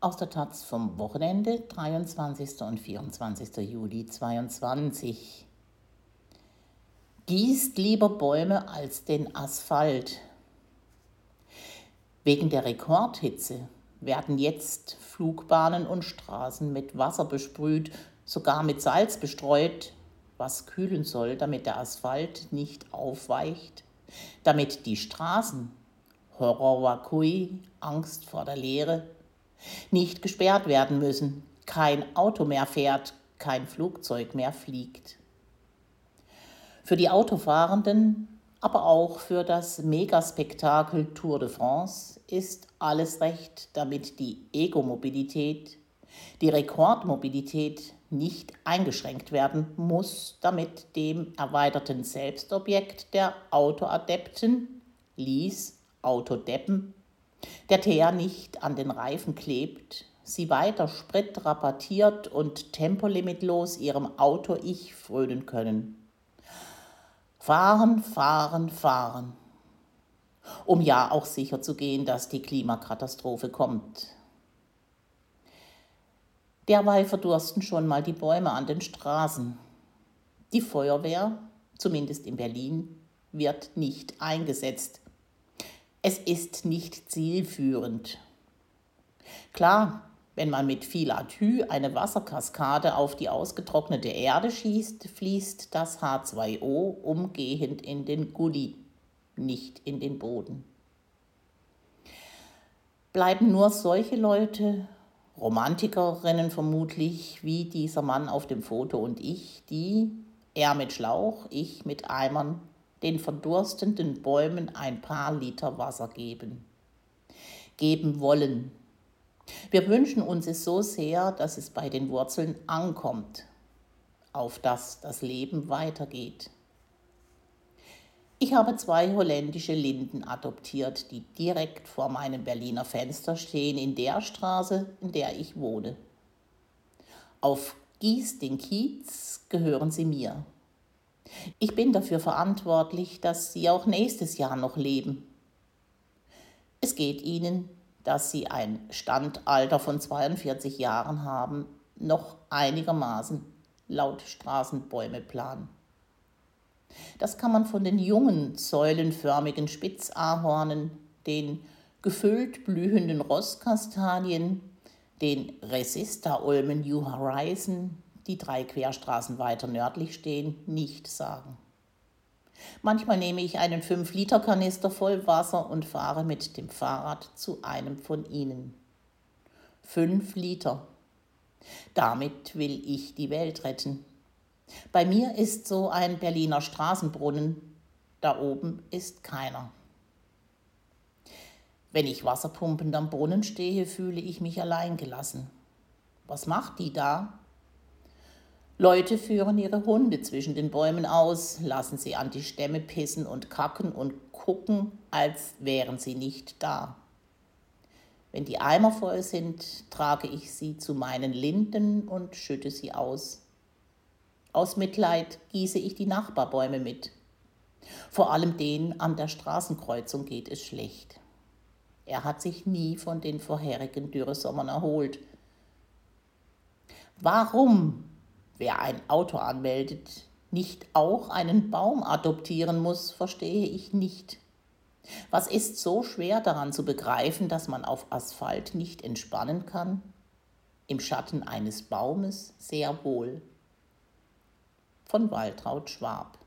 Aus der Taz vom Wochenende, 23. und 24. Juli 2022. Gießt lieber Bäume als den Asphalt. Wegen der Rekordhitze werden jetzt Flugbahnen und Straßen mit Wasser besprüht, sogar mit Salz bestreut, was kühlen soll, damit der Asphalt nicht aufweicht, damit die Straßen, Horror Wakui, Angst vor der Leere, nicht gesperrt werden müssen, kein Auto mehr fährt, kein Flugzeug mehr fliegt. Für die Autofahrenden, aber auch für das Megaspektakel Tour de France ist alles recht, damit die Ego-Mobilität, die Rekordmobilität nicht eingeschränkt werden muss, damit dem erweiterten Selbstobjekt der Autoadepten, Lies, Autodeppen, der Teer nicht an den Reifen klebt, sie weiter spritrabattiert und tempolimitlos ihrem Auto-Ich frönen können. Fahren, fahren, fahren. Um ja auch sicher zu gehen, dass die Klimakatastrophe kommt. Derweil verdursten schon mal die Bäume an den Straßen. Die Feuerwehr, zumindest in Berlin, wird nicht eingesetzt. Es ist nicht zielführend. Klar, wenn man mit viel Atü eine Wasserkaskade auf die ausgetrocknete Erde schießt, fließt das H2O umgehend in den Gully, nicht in den Boden. Bleiben nur solche Leute, Romantikerinnen vermutlich, wie dieser Mann auf dem Foto und ich, die, er mit Schlauch, ich mit Eimern, den verdurstenden Bäumen ein paar Liter Wasser geben. Geben wollen. Wir wünschen uns es so sehr, dass es bei den Wurzeln ankommt, auf dass das Leben weitergeht. Ich habe zwei holländische Linden adoptiert, die direkt vor meinem Berliner Fenster stehen, in der Straße, in der ich wohne. Auf Gieß den Kiez gehören sie mir. Ich bin dafür verantwortlich, dass sie auch nächstes Jahr noch leben. Es geht ihnen, dass sie ein Standalter von 42 Jahren haben, noch einigermaßen laut Straßenbäumeplan. Das kann man von den jungen, säulenförmigen Spitzahornen, den gefüllt blühenden Rosskastanien, den Resista-Ulmen New Horizon, die drei Querstraßen weiter nördlich stehen, nicht sagen. Manchmal nehme ich einen 5-Liter-Kanister voll Wasser und fahre mit dem Fahrrad zu einem von ihnen. 5 Liter. Damit will ich die Welt retten. Bei mir ist so ein Berliner Straßenbrunnen, da oben ist keiner. Wenn ich wasserpumpend am Brunnen stehe, fühle ich mich alleingelassen. Was macht die da? Leute führen ihre Hunde zwischen den Bäumen aus, lassen sie an die Stämme pissen und kacken und gucken, als wären sie nicht da. Wenn die Eimer voll sind, trage ich sie zu meinen Linden und schütte sie aus. Aus Mitleid gieße ich die Nachbarbäume mit. Vor allem den an der Straßenkreuzung geht es schlecht. Er hat sich nie von den vorherigen Dürresommern erholt. Warum Wer ein Auto anmeldet, nicht auch einen Baum adoptieren muss, verstehe ich nicht. Was ist so schwer daran zu begreifen, dass man auf Asphalt nicht entspannen kann? Im Schatten eines Baumes sehr wohl. Von Waltraud Schwab